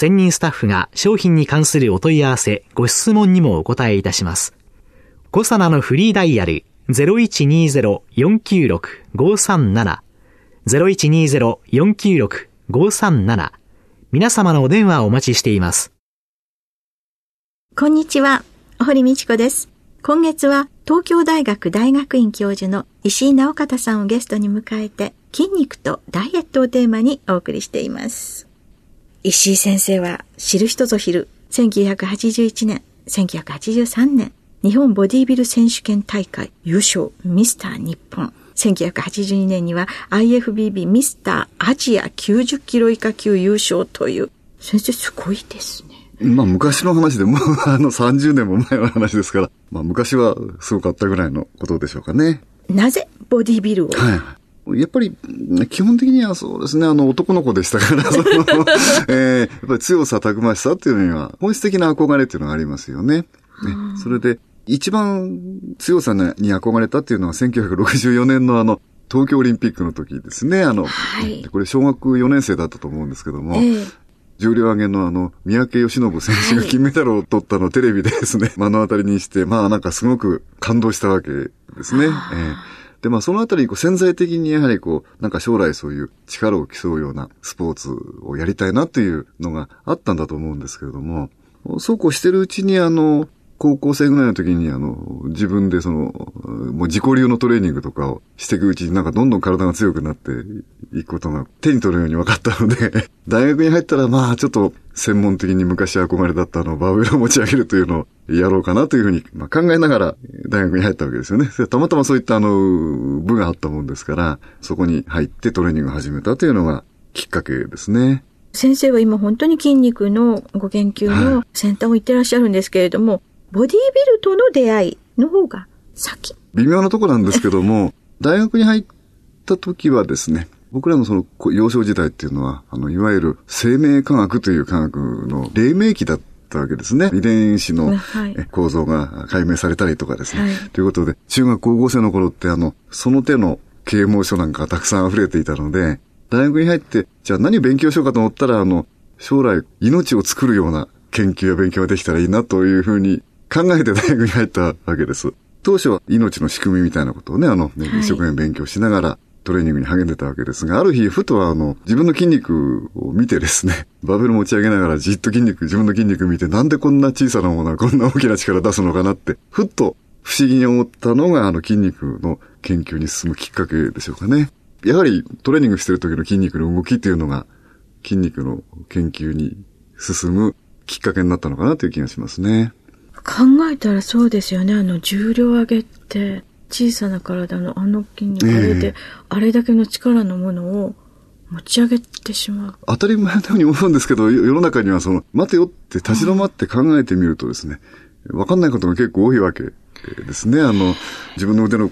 専任スタッフが商品に関するお問い合わせ、ご質問にもお答えいたします。コサナのフリーダイヤル0120-496-537 0120-496-537皆様のお電話をお待ちしています。こんにちは、堀道子です。今月は東京大学大学院教授の石井直方さんをゲストに迎えて筋肉とダイエットをテーマにお送りしています。石井先生は知る人ぞ知る1981年、1983年日本ボディビル選手権大会優勝ミスター日本。1982年には IFBB ミスターアジア90キロ以下級優勝という。先生すごいですね。まあ昔の話でもう あの30年も前の話ですから、まあ昔はすごかったぐらいのことでしょうかね。なぜボディビルをはい。やっぱり、基本的にはそうですね、あの、男の子でしたから、その、えー、やっぱり強さ、たくましさっていうのには、本質的な憧れっていうのがありますよね。ねそれで、一番強さに憧れたっていうのは1964年のあの、東京オリンピックの時ですね。あの、はい、これ小学4年生だったと思うんですけども、えー、重量上げのあの、三宅義信選手が金メダルを取ったのをテレビでですね、目の当たりにして、まあなんかすごく感動したわけですね。えーで、まあそのあたり、こう潜在的にやはりこう、なんか将来そういう力を競うようなスポーツをやりたいなというのがあったんだと思うんですけれども、そうこうしてるうちにあの、高校生ぐらいの時に、あの、自分でその、もう自己流のトレーニングとかをしていくうちになんかどんどん体が強くなっていくことが手に取るように分かったので 大学に入ったらまあちょっと専門的に昔憧れだったのバーベルを持ち上げるというのをやろうかなというふうに、まあ、考えながら大学に入ったわけですよね。たまたまそういったあの、部があったもんですから、そこに入ってトレーニングを始めたというのがきっかけですね。先生は今本当に筋肉のご研究の先端を行ってらっしゃるんですけれども、はいボディービルとの出会いの方が先。微妙なとこなんですけども、大学に入った時はですね、僕らのその幼少時代っていうのは、あの、いわゆる生命科学という科学の黎明期だったわけですね。遺伝子の構造が解明されたりとかですね。はい、ということで、中学高校生の頃ってあの、その手の啓蒙書なんかたくさん溢れていたので、大学に入って、じゃあ何勉強しようかと思ったら、あの、将来命を作るような研究や勉強ができたらいいなというふうに考えて大学に入ったわけです。当初は命の仕組みみたいなことをね、あの、一生懸命勉強しながら、トレーニングに励んでたわけですが、ある日、ふとあの、自分の筋肉を見てですね、バベル持ち上げながらじっと筋肉、自分の筋肉見て、なんでこんな小さなものはこんな大きな力出すのかなって、ふっと不思議に思ったのが、あの、筋肉の研究に進むきっかけでしょうかね。やはりトレーニングしてる時の筋肉の動きっていうのが、筋肉の研究に進むきっかけになったのかなという気がしますね。考えたらそうですよね。あの、重量上げって、小さな体のあの筋肉上げて、あれだけの力のものを持ち上げてしまう。当たり前のように思うんですけど、世の中にはその、待てよって立ち止まって考えてみるとですね、わかんないことが結構多いわけですね。あの、自分の腕の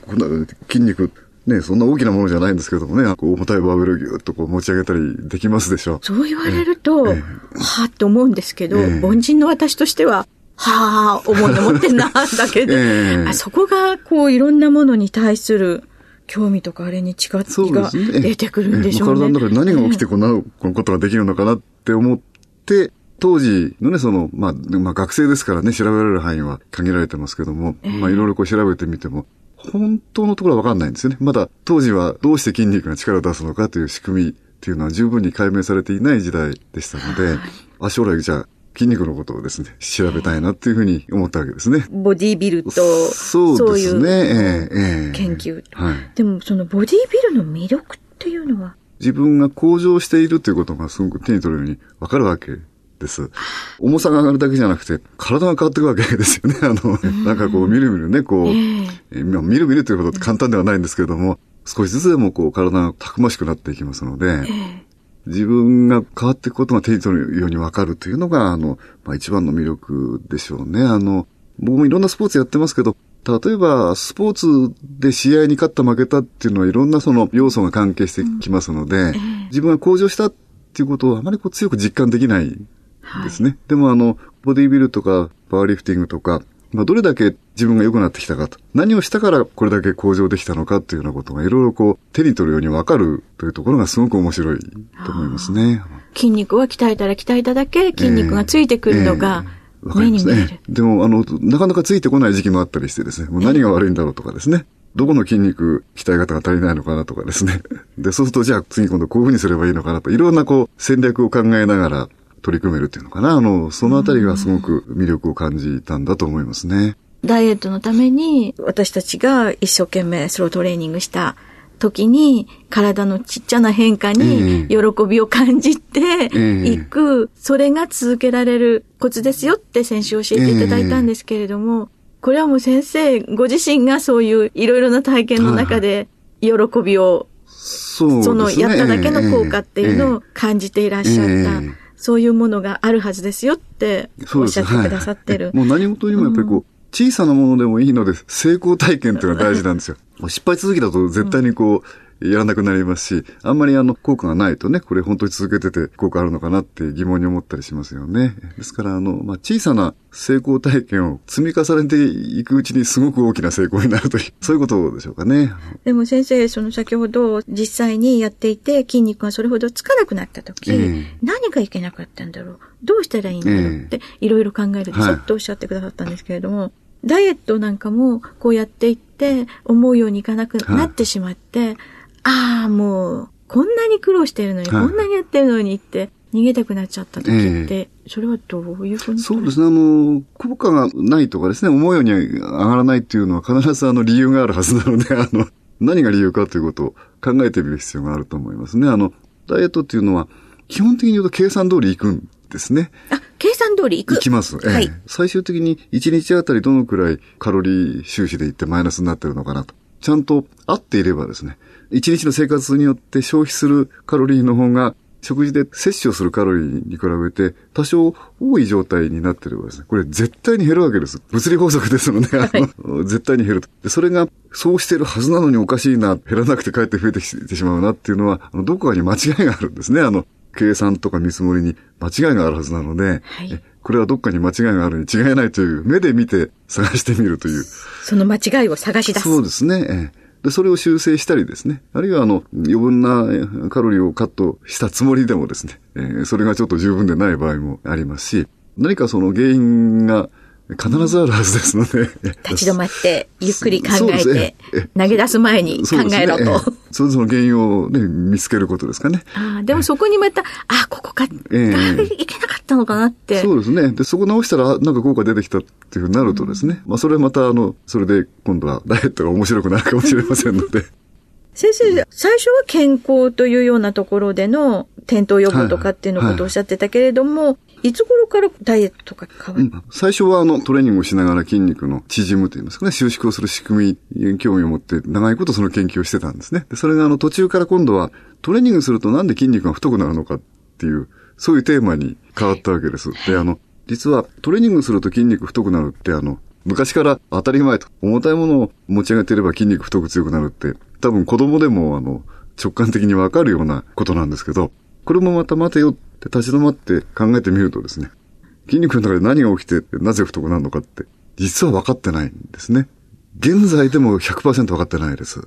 筋肉、ね、そんな大きなものじゃないんですけどもね、こう重たいバーベルをギュッとこう持ち上げたりできますでしょ。そう言われると、えはぁって思うんですけど、えー、凡人の私としては、はあ、思いの持ってんな、だけで、えー、あそこが、こう、いろんなものに対する興味とかあれに近づきが出てくるんでしょうね。体の中で何が起きてこんなことができるのかなって思って、当時のね、その、まあ、まあ学生ですからね、調べられる範囲は限られてますけども、えー、まあいろいろこう調べてみても、本当のところはわかんないんですよね。まだ当時はどうして筋肉が力を出すのかという仕組みっていうのは十分に解明されていない時代でしたので、はい、あ将来じゃあ筋肉のことをですね、調べたいなっていうふうに思ったわけですね。ボディービルと、そうですね、ええ研究、はい。でもそのボディービルの魅力っていうのは？自分が向上しているということがすごく手に取るようにわかるわけです。重さが上がるだけじゃなくて、体が変わっていくわけですよね。あの、なんかこう、みるみるね、こう、えー、みるみるということって簡単ではないんですけれども、少しずつでもこう、体がたくましくなっていきますので、えー自分が変わっていくことが手に取るようにわかるというのが、あの、まあ、一番の魅力でしょうね。あの、僕もいろんなスポーツやってますけど、例えば、スポーツで試合に勝った負けたっていうのはいろんなその要素が関係してきますので、うん自分が向上したっていうことをあまりこう強く実感できないですね。はい、でもあの、ボディビルとかパワーリフティングとか、まあ、どれだけ自分が良くなってきたかと。何をしたからこれだけ向上できたのかっていうようなことがいろいろこう手に取るようにわかるというところがすごく面白いと思いますね。筋肉は鍛えたら鍛えただけ筋肉がついてくるのが、目に見える、ね。でも、あの、なかなかついてこない時期もあったりしてですね、もう何が悪いんだろうとかですね。どこの筋肉、鍛え方が足りないのかなとかですね。で、そうすると、じゃあ次今度こういうふうにすればいいのかなと、いろんなこう、戦略を考えながら取り組めるっていうのかな。あの、そのあたりがすごく魅力を感じたんだと思いますね。ダイエットのために、私たちが一生懸命スロートレーニングした時に、体のちっちゃな変化に喜びを感じていく、それが続けられるコツですよって先週教えていただいたんですけれども、これはもう先生ご自身がそういういろいろな体験の中で喜びを、そそのやっただけの効果っていうのを感じていらっしゃった。そういうものがあるはずですよっておっしゃってくださってる。もう何事にもやっぱりこう、小さなものでもいいので、成功体験っていうのが大事なんですよ。失敗続きだと絶対にこう、やらなくなりますし、あんまりあの、効果がないとね、これ本当に続けてて効果あるのかなって疑問に思ったりしますよね。ですから、あの、まあ、小さな成功体験を積み重ねていくうちにすごく大きな成功になるという、そういうことでしょうかね。でも先生、その先ほど実際にやっていて筋肉がそれほどつかなくなった時、えー、何がいけなかったんだろう？どうしたらいいんだろう？って、いろいろ考えるでしょっとおっしゃってくださったんですけれども、はいダイエットなんかもこうやっていって思うようにいかなくなってしまって、ああ、もう、こんなに苦労してるのに、はい、こんなにやってるのにって、逃げたくなっちゃった時って、えー、それはどういうふうに？そうですね、あの、効果がないとかですね、思うように上がらないっていうのは必ずあの理由があるはずなので、あの、何が理由かということを考えてみる必要があると思いますね。あの、ダイエットっていうのは、基本的に言うと計算通りいくんですね。あ、計算通りいく？いきます。はい、最終的に1日あたりどのくらいカロリー収支でいってマイナスになってるのかなと。ちゃんと合っていればですね、一日の生活によって消費するカロリーの方が、食事で摂取をするカロリーに比べて多少多い状態になってればですね、これ絶対に減るわけです。物理法則ですので、はい、絶対に減ると。でそれがそうしてるはずなのにおかしいな、減らなくてかえって増えてきてしまうなっていうのは、あのどこかに間違いがあるんですね。あの、計算とか見積もりに間違いがあるはずなので、はい、これはどっかに間違いがあるに違いないという目で見て探してみるという。その間違いを探し出す。そうですね。で、それを修正したりですね。あるいは、あの、余分なカロリーをカットしたつもりでもですね、えー、それがちょっと十分でない場合もありますし、何かその原因が必ずあるはずですので。立ち止まって、ゆっくり考えて、投げ出す前に考えろと。そのその原因をね、見つけることですかね。あでもそこにまた、あ、ここか、えー、いけなかったのかなって。そうですね。で、そこ直したら、なんか効果出てきたっていうふうになるとですね、うん、まあそれまた、あの、それで今度はダイエットが面白くなるかもしれませんので。先生、最初は健康というようなところでの転倒予防とかっていうのことをおっしゃってたけれども、はいはいいつ頃からダイエットが変わる、うん、最初はあのトレーニングをしながら筋肉の縮むといいますかね、収縮をする仕組みに興味を持って長いことその研究をしてたんですね。でそれがあの途中から今度はトレーニングするとなんで筋肉が太くなるのかっていう、そういうテーマに変わったわけです。で、あの、実はトレーニングすると筋肉太くなるってあの、昔から当たり前と、重たいものを持ち上げてれば筋肉太く強くなるって、多分子供でもあの、直感的にわかるようなことなんですけど、これもまた待てよって立ち止まって考えてみるとですね、筋肉の中で何が起きてなぜ太くなるのかって、実は分かってないんですね。現在でも100%分かってないです。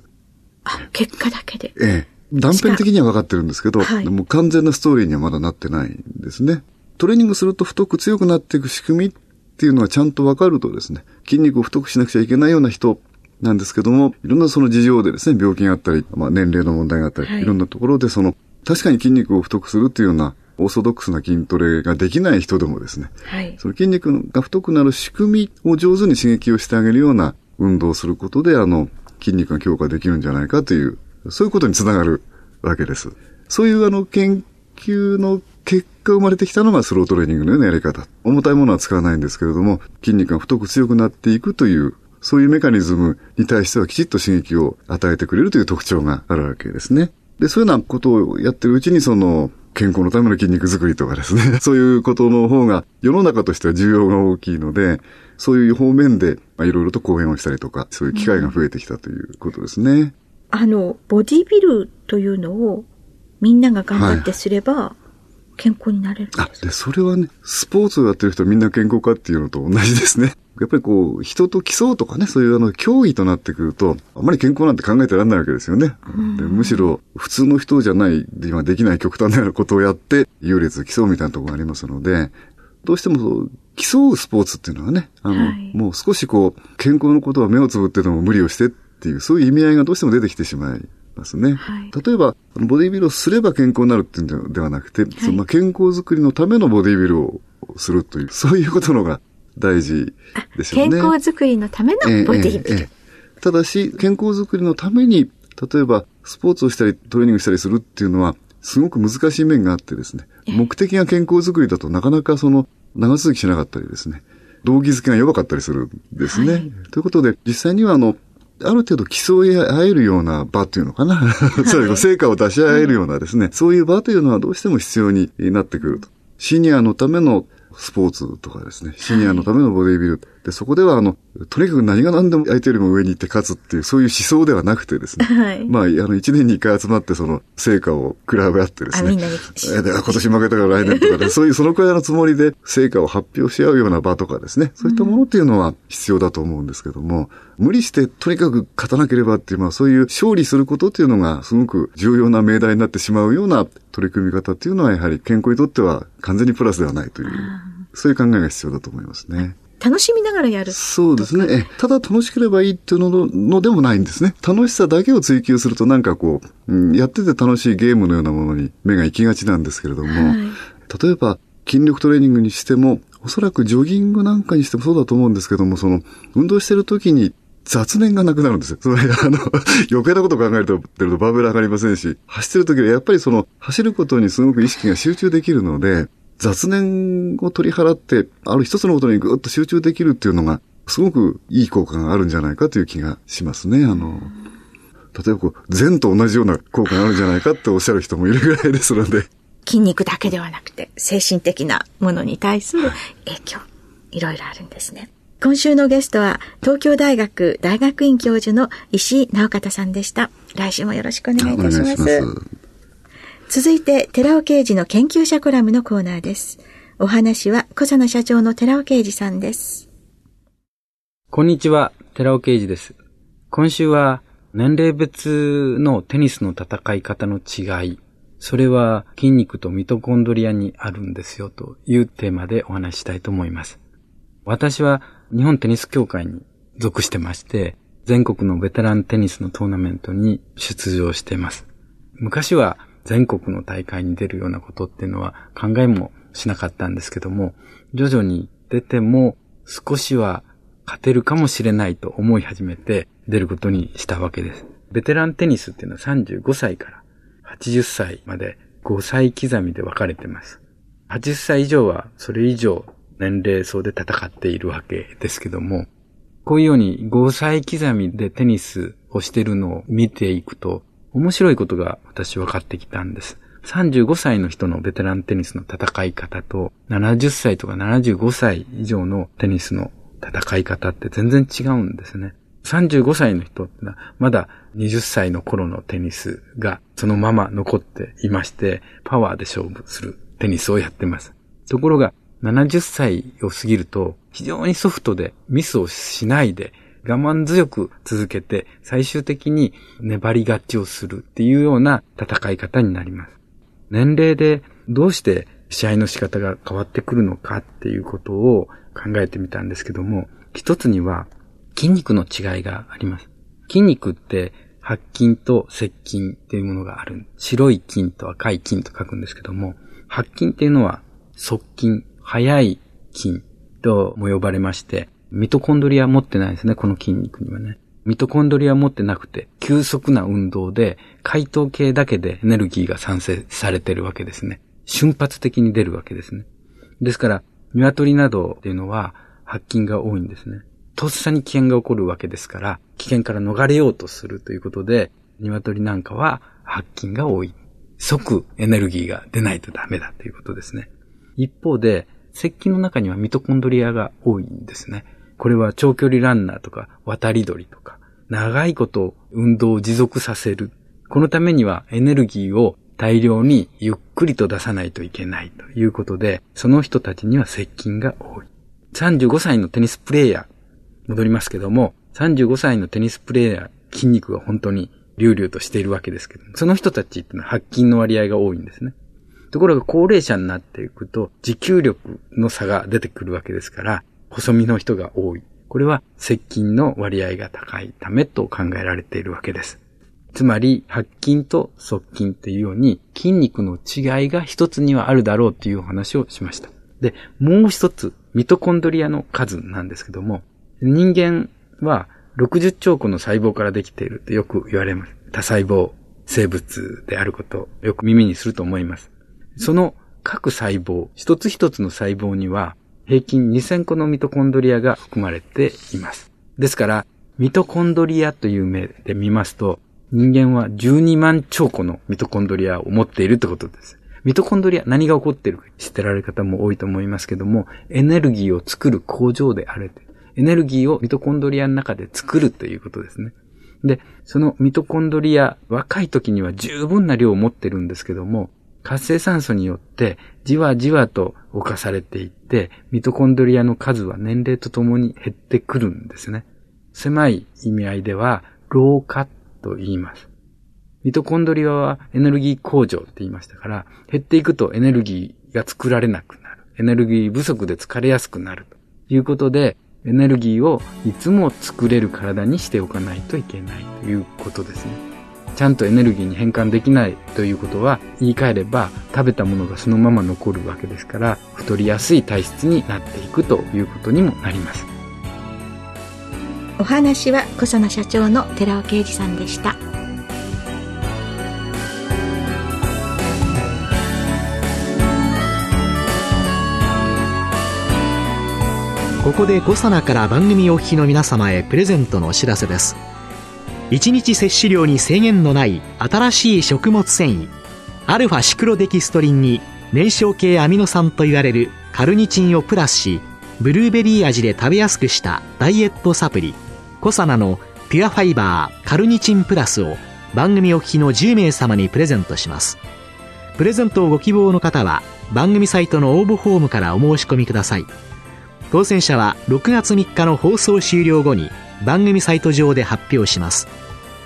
あ、結果だけで。ええ。断片的には分かってるんですけど、はい、も完全なストーリーにはまだなってないんですね。トレーニングすると太く強くなっていく仕組みっていうのはちゃんと分かるとですね、筋肉を太くしなくちゃいけないような人なんですけども、いろんなその事情でですね、病気があったり、まあ年齢の問題があったり、はい、いろんなところでその、確かに筋肉を太くするっていうようなオーソドックスな筋トレができない人でもですね、はい。その筋肉が太くなる仕組みを上手に刺激をしてあげるような運動をすることで、あの、筋肉が強化できるんじゃないかという、そういうことにつながるわけです。そういうあの、研究の結果生まれてきたのがスロートレーニングのようなやり方。重たいものは使わないんですけれども、筋肉が太く強くなっていくという、そういうメカニズムに対してはきちっと刺激を与えてくれるという特徴があるわけですね。で、そういうようなことをやってるうちに、その、健康のための筋肉作りとかですね、そういうことの方が世の中としては重要が大きいので、そういう方面で、まあ、いろいろと講演をしたりとか、そういう機会が増えてきたということですね。うん、あの、ボディビルというのをみんなが頑張ってすれば、はい健康になれるあ、で、それはね、スポーツをやってる人はみんな健康かっていうのと同じですね。やっぱりこう、人と競うとかね、そういうあの、競技となってくると、あまり健康なんて考えてらんないわけですよね。でむしろ、普通の人じゃない、今できない極端なようなことをやって、優劣競うみたいなところがありますので、どうしても競うスポーツっていうのはね、あの、はい、もう少しこう、健康のことは目をつぶってでも無理をしてっていう、そういう意味合いがどうしても出てきてしまいますね。はい、例えば、ボディビルをすれば健康になるっていうんではなくて、はい、その健康づくりのためのボディビルをするという、そういうことのが大事ですよね。健康づくりのためのボディビル。えーえー、ただし、健康づくりのために、例えば、スポーツをしたり、トレーニングしたりするっていうのは、すごく難しい面があってですね、目的が健康づくりだとなかなかその、長続きしなかったりですね、動機づけが弱かったりするんですね。はい、ということで、実際にはあの、ある程度競い合えるような場っていうのかな。そういう成果を出し合えるようなですね、そういう場というのはどうしても必要になってくると。シニアのためのスポーツとかですね、シニアのためのボディビル。で、そこではあの、とにかく何が何でも相手よりも上に行って勝つっていう、そういう思想ではなくてですね。はい。まあ、あの、一年に一回集まってその成果を比べ合ってですね。あ、みんなに。で、今年負けたから来年とかで、そういうそのくらいのつもりで成果を発表し合うような場とかですね。そういったものっていうのは必要だと思うんですけども、うん、無理してとにかく勝たなければっていう、まあそういう勝利することっていうのがすごく重要な命題になってしまうような取り組み方っていうのはやはり健康にとっては完全にプラスではないという。そういう考えが必要だと思いますね。楽しみながらやる。そうですね。ただ楽しければいいっていうののでもないんですね。楽しさだけを追求するとなんかこう、うん、やってて楽しいゲームのようなものに目が行きがちなんですけれども、はい、例えば筋力トレーニングにしても、おそらくジョギングなんかにしてもそうだと思うんですけども、その、運動してる時に雑念がなくなるんですよ。それ、あの、余計なことを考えると、るとバーベル上がりませんし、走ってる時はやっぱりその、走ることにすごく意識が集中できるので、雑念を取り払って、ある一つのことにぐっと集中できるっていうのが、すごくいい効果があるんじゃないかという気がしますね。あの、例えばこう、禅と同じような効果があるんじゃないかっておっしゃる人もいるぐらいですので。筋肉だけではなくて、精神的なものに対する影響、いろいろあるんですね。今週のゲストは、東京大学大学院教授の石井直方さんでした。来週もよろしくお願いいたします。お願いします。続いて、寺尾刑事の研究者コラムのコーナーです。お話は、小佐野社長の寺尾刑事さんです。こんにちは、寺尾刑事です。今週は、年齢別のテニスの戦い方の違い、それは筋肉とミトコンドリアにあるんですよというテーマでお話ししたいと思います。私は日本テニス協会に属してまして、全国のベテランテニスのトーナメントに出場しています。昔は全国の大会に出るようなことっていうのは考えもしなかったんですけども、徐々に出ても少しは勝てるかもしれないと思い始めて出ることにしたわけです。ベテランテニスっていうのは35歳から80歳まで5歳刻みで分かれてます。80歳以上はそれ以上年齢層で戦っているわけですけども、こういうように5歳刻みでテニスをしてるのを見ていくと、面白いことが私分かってきたんです。35歳の人のベテランテニスの戦い方と、70歳とか75歳以上のテニスの戦い方って全然違うんですね。35歳の人ってのは、まだ20歳の頃のテニスがそのまま残っていまして、パワーで勝負するテニスをやってます。ところが、70歳を過ぎると、非常にソフトでミスをしないで、我慢強く続けて、最終的に粘り勝ちをするっていうような戦い方になります。年齢でどうして試合の仕方が変わってくるのかっていうことを考えてみたんですけども、一つには筋肉の違いがあります。筋肉って白筋と赤筋っていうものがある。白い筋と赤い筋と書くんですけども、白筋っていうのは速筋、速い筋とも呼ばれまして、ミトコンドリア持ってないですね、この筋肉にはね。ミトコンドリア持ってなくて、急速な運動で、解凍系だけでエネルギーが産生されてるわけですね。瞬発的に出るわけですね。ですから、鶏などっていうのは、発筋が多いんですね。とっさに危険が起こるわけですから、危険から逃れようとするということで、鶏なんかは発筋が多い。即エネルギーが出ないとダメだということですね。一方で、石器の中にはミトコンドリアが多いんですね。これは長距離ランナーとか渡り鳥とか、長いこと運動を持続させる。このためにはエネルギーを大量にゆっくりと出さないといけないということで、その人たちには接近が多い。35歳のテニスプレイヤー、戻りますけども、35歳のテニスプレイヤー、筋肉が本当に隆々としているわけですけども、その人たちってのは発筋の割合が多いんですね。ところが高齢者になっていくと、持久力の差が出てくるわけですから、細身の人が多い。これは接近の割合が高いためと考えられているわけです。つまり、発筋と側筋というように筋肉の違いが一つにはあるだろうというお話をしました。で、もう一つ、ミトコンドリアの数なんですけども、人間は60兆個の細胞からできているとよく言われます。多細胞生物であることをよく耳にすると思います。その各細胞、一つ一つの細胞には平均2000個のミトコンドリアが含まれています。ですから、ミトコンドリアという目で見ますと、人間は12万兆個のミトコンドリアを持っているってことです。ミトコンドリア、何が起こっているか知ってられる方も多いと思いますけども、エネルギーを作る工場である。エネルギーをミトコンドリアの中で作るということですね。で、そのミトコンドリア、若い時には十分な量を持ってるんですけども、活性酸素によってじわじわと侵されていって、ミトコンドリアの数は年齢とともに減ってくるんですね。狭い意味合いでは、老化と言います。ミトコンドリアはエネルギー工場って言いましたから、減っていくとエネルギーが作られなくなる。エネルギー不足で疲れやすくなる。ということで、エネルギーをいつも作れる体にしておかないといけないということですね。ちゃんとエネルギーに変換できないということは言い換えれば食べたものがそのまま残るわけですから太りやすい体質になっていくということにもなります。お話は小佐奈社長の寺尾啓二さんでした。ここで小佐奈から番組お聞きの皆様へプレゼントのお知らせです1日摂取量に制限のない新しい食物繊維アルファシクロデキストリンに燃焼系アミノ酸といわれるカルニチンをプラスしブルーベリー味で食べやすくしたダイエットサプリコサナのピュアファイバーカルニチンプラスを番組お聞きの10名様にプレゼントします。プレゼントをご希望の方は番組サイトの応募フォームからお申し込みください。当選者は6月3日の放送終了後に番組サイト上で発表します。